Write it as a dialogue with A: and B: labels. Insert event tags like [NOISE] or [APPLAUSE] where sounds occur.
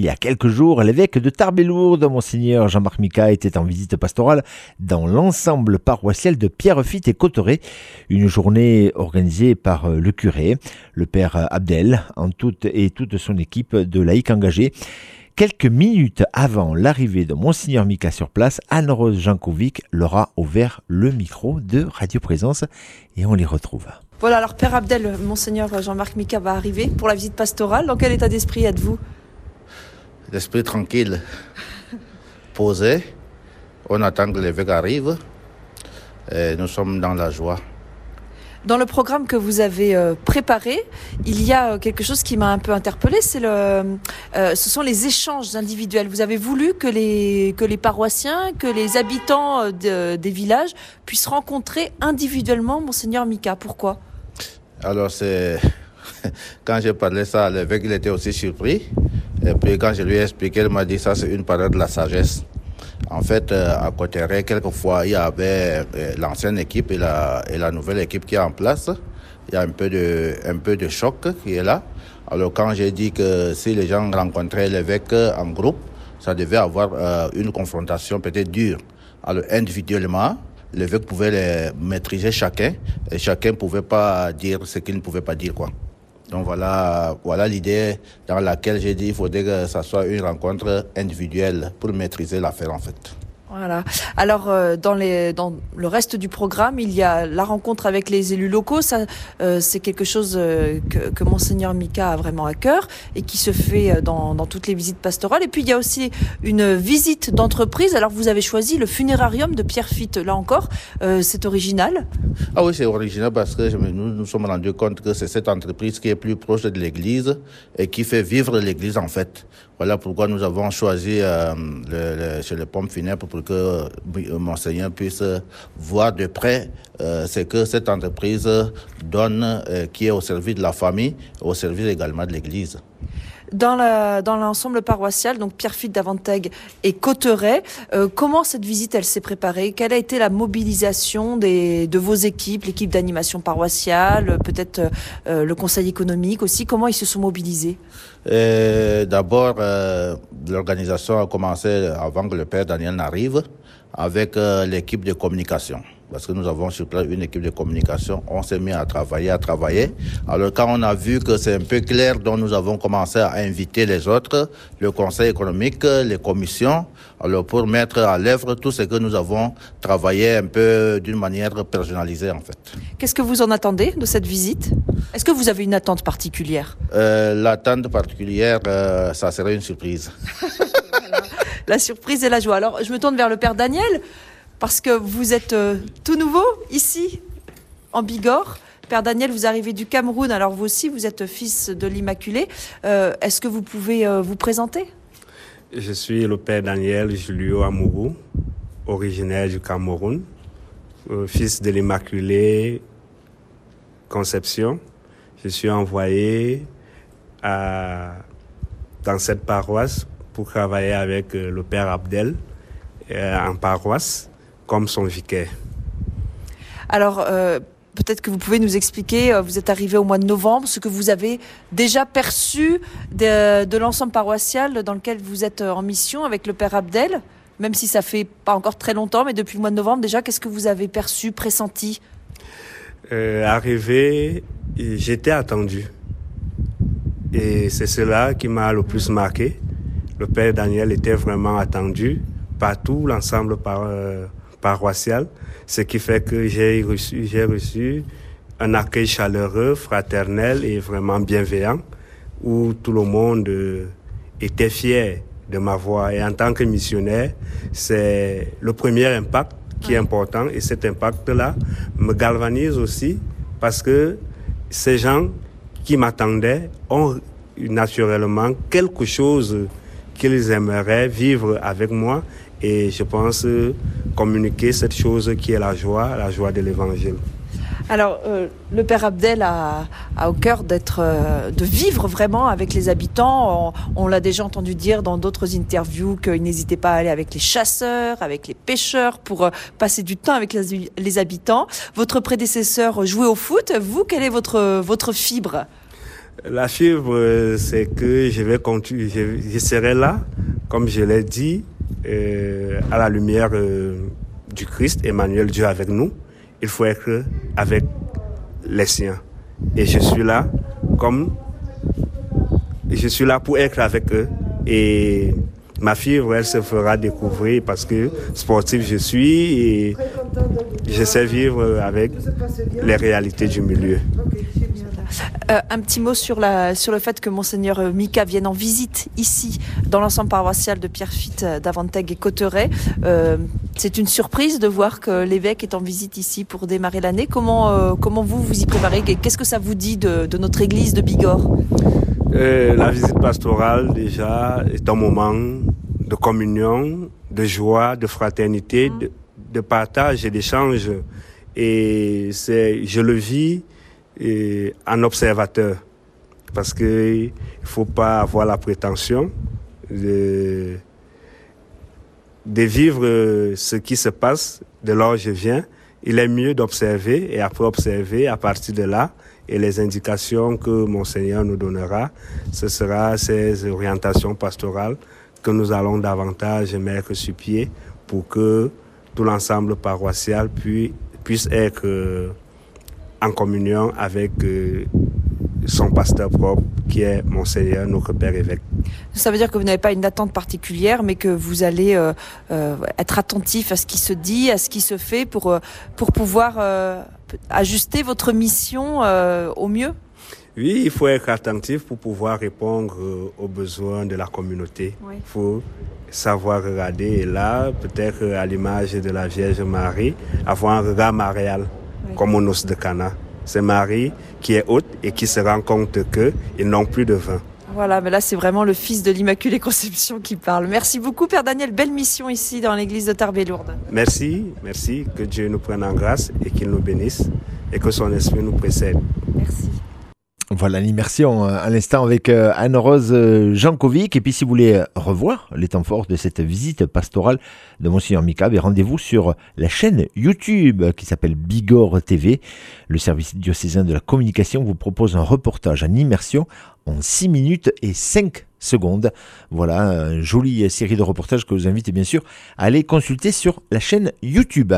A: Il y a quelques jours, l'évêque de Tarbes-Lourdes, Monseigneur Jean-Marc Mica, était en visite pastorale dans l'ensemble paroissial de Pierrefitte et Cotteret. Une journée organisée par euh, le curé, le père Abdel, en toute et toute son équipe de laïcs engagés. Quelques minutes avant l'arrivée de Monseigneur Mika sur place, Anne-Rose Jankovic leur a ouvert le micro de Radio Présence et on les retrouve.
B: Voilà, alors Père Abdel, Monseigneur Jean-Marc Mika va arriver pour la visite pastorale. Dans quel état d'esprit êtes-vous?
C: L'esprit tranquille, posé. On attend que l'évêque arrive. Et nous sommes dans la joie.
B: Dans le programme que vous avez euh, préparé, il y a euh, quelque chose qui m'a un peu interpellé, c'est le, euh, ce sont les échanges individuels. Vous avez voulu que les que les paroissiens, que les habitants des villages puissent rencontrer individuellement monseigneur Mika. Pourquoi?
C: Alors c'est [LAUGHS] quand j'ai parlé ça, l'évêque il était aussi surpris. Et puis quand je lui ai expliqué, il m'a dit ça c'est une parole de la sagesse. En fait, euh, à Cotteret, quelquefois, il y avait euh, l'ancienne équipe et la, nouvelle équipe qui est en place. Il y a un peu de, un peu de choc qui est là. Alors quand j'ai dit que si les gens rencontraient l'évêque en groupe, ça devait avoir euh, une confrontation peut-être dure. Alors individuellement, l'évêque pouvait les maîtriser chacun et chacun ne pouvait pas dire ce qu'il ne pouvait pas dire. quoi. Donc voilà, voilà l'idée dans laquelle j'ai dit qu'il faudrait que ça soit une rencontre individuelle pour maîtriser l'affaire en fait.
B: Voilà. Alors euh, dans les dans le reste du programme, il y a la rencontre avec les élus locaux. Ça, euh, c'est quelque chose euh, que, que monseigneur Mika a vraiment à cœur et qui se fait dans, dans toutes les visites pastorales. Et puis il y a aussi une visite d'entreprise. Alors vous avez choisi le funérarium de Pierre Fitte. Là encore, c'est original.
C: Ah oui, c'est original parce que nous nous sommes rendus compte que c'est cette entreprise qui est plus proche de l'Église et qui fait vivre l'Église en fait. Voilà pourquoi nous avons choisi euh, le, chez les pommes funèbres pour que euh, Monseigneur puisse voir de près euh, ce que cette entreprise donne, euh, qui est au service de la famille, au service également de l'Église.
B: Dans, l'ensemble paroissial, donc Pierrefitte d'Avanteg et Cotteret, euh, comment cette visite elle s'est préparée? Quelle a été la mobilisation des, de vos équipes, l'équipe d'animation paroissiale, peut-être euh, le conseil économique aussi? Comment ils se sont mobilisés?
C: Euh, D'abord, euh, l'organisation a commencé avant que le père Daniel n'arrive avec euh, l'équipe de communication parce que nous avons sur place une équipe de communication, on s'est mis à travailler, à travailler. Alors quand on a vu que c'est un peu clair, donc nous avons commencé à inviter les autres, le conseil économique, les commissions, alors pour mettre à l'œuvre tout ce que nous avons travaillé un peu d'une manière personnalisée en fait.
B: Qu'est-ce que vous en attendez de cette visite? Est-ce que vous avez une attente particulière?
C: Euh, L'attente particulière, euh, ça serait une surprise. [LAUGHS]
B: la surprise et la joie. Alors je me tourne vers le père Daniel parce que vous êtes euh, tout nouveau ici, en Bigorre. Père Daniel, vous arrivez du Cameroun, alors vous aussi, vous êtes fils de l'Immaculée. Euh, Est-ce que vous pouvez euh, vous présenter?
D: Je suis le Père Daniel Julio Amourou, originaire du Cameroun, fils de l'Immaculée Conception. Je suis envoyé dans cette paroisse pour travailler avec le Père Abdel en paroisse comme son vicaire.
B: Alors, euh, peut-être que vous pouvez nous expliquer, euh, vous êtes arrivé au mois de novembre, ce que vous avez déjà perçu de, de l'ensemble paroissial dans lequel vous êtes euh, en mission avec le Père Abdel, même si ça fait pas encore très longtemps, mais depuis le mois de novembre déjà, qu'est-ce que vous avez perçu, pressenti?
D: Euh, Arrivé, j'étais attendu. Et c'est cela qui m'a le plus marqué. Le Père Daniel était vraiment attendu par tout l'ensemble par, euh, paroissial, ce qui fait que j'ai reçu, j'ai reçu un accueil chaleureux, fraternel et vraiment bienveillant, où tout le monde était fier de ma voix. Et en tant que missionnaire, c'est le premier impact qui est important et cet impact-là me galvanise aussi parce que ces gens qui m'attendaient ont naturellement quelque chose qu'ils aimeraient vivre avec moi et je pense euh, communiquer cette chose qui est la joie, la joie de l'évangile.
B: Alors, euh, le Père Abdel a, a au cœur d'être, euh, de vivre vraiment avec les habitants. On, l'a déjà entendu dire dans d'autres interviews qu'il n'hésitait pas à aller avec les chasseurs, avec les pêcheurs pour passer du temps avec les, les habitants. Votre prédécesseur jouait au foot. Vous, quelle est votre, votre fibre?
D: La fibre, c'est que je vais continuer, je, serai là, comme je l'ai dit, euh, à la lumière euh, du Christ, Emmanuel Dieu avec nous. Il faut être avec les siens. Et je suis là comme je suis là pour être avec eux. Et ma fibre, elle se fera découvrir parce que sportif je suis et je sais vivre avec les réalités du milieu.
B: Euh, un petit mot sur, la, sur le fait que Monseigneur Mika vienne en visite ici, dans l'ensemble paroissial de Pierrefitte, d'Avanteg et Cotteret. Euh, c'est une surprise de voir que l'évêque est en visite ici pour démarrer l'année. Comment, euh, comment vous vous y préparez? Qu'est-ce que ça vous dit de, de notre église de Bigorre?
D: La visite pastorale, déjà, est un moment de communion, de joie, de fraternité, de, de partage et d'échange. Et c'est, je le vis et un observateur. Parce qu'il ne faut pas avoir la prétention de, vivre ce qui se passe de là où je viens. Il est mieux d'observer et après observer à partir de là et les indications que mon Seigneur nous donnera, ce sera ces orientations pastorales que nous allons davantage mettre sur pied pour que tout l'ensemble paroissial puisse être en communion avec euh, son pasteur propre, qui est Monseigneur, notre Père évêque.
B: Ça veut dire que vous n'avez pas une attente particulière, mais que vous allez euh, euh, être attentif à ce qui se dit, à ce qui se fait, pour, pour pouvoir ajuster votre mission au mieux?
D: Oui, il faut être attentif pour pouvoir répondre aux besoins de la communauté. Il faut savoir regarder, et là, peut-être à l'image de la Vierge Marie, avoir un regard marial comme au os de Cana. C'est Marie qui est haute et qui se rend compte qu'ils n'ont plus de vin.
B: Voilà, mais là c'est vraiment le fils de l'Immaculée Conception qui parle. Merci beaucoup Père Daniel, belle mission ici dans l'église de Tarbes-Lourdes.
D: Merci, merci, que Dieu nous prenne en grâce et qu'il nous bénisse et que son esprit nous précède.
B: Merci.
A: Voilà l'immersion euh, à l'instant avec euh, Anne-Rose euh, Jankovic. Et puis si vous voulez revoir les temps forts de cette visite pastorale de Monseigneur Mika, ben, rendez-vous sur la chaîne YouTube qui s'appelle Bigorre TV. Le service diocésain de la communication vous propose un reportage en immersion en 6 minutes et 5 secondes. Voilà, une jolie série de reportages que vous invite bien sûr à aller consulter sur la chaîne YouTube.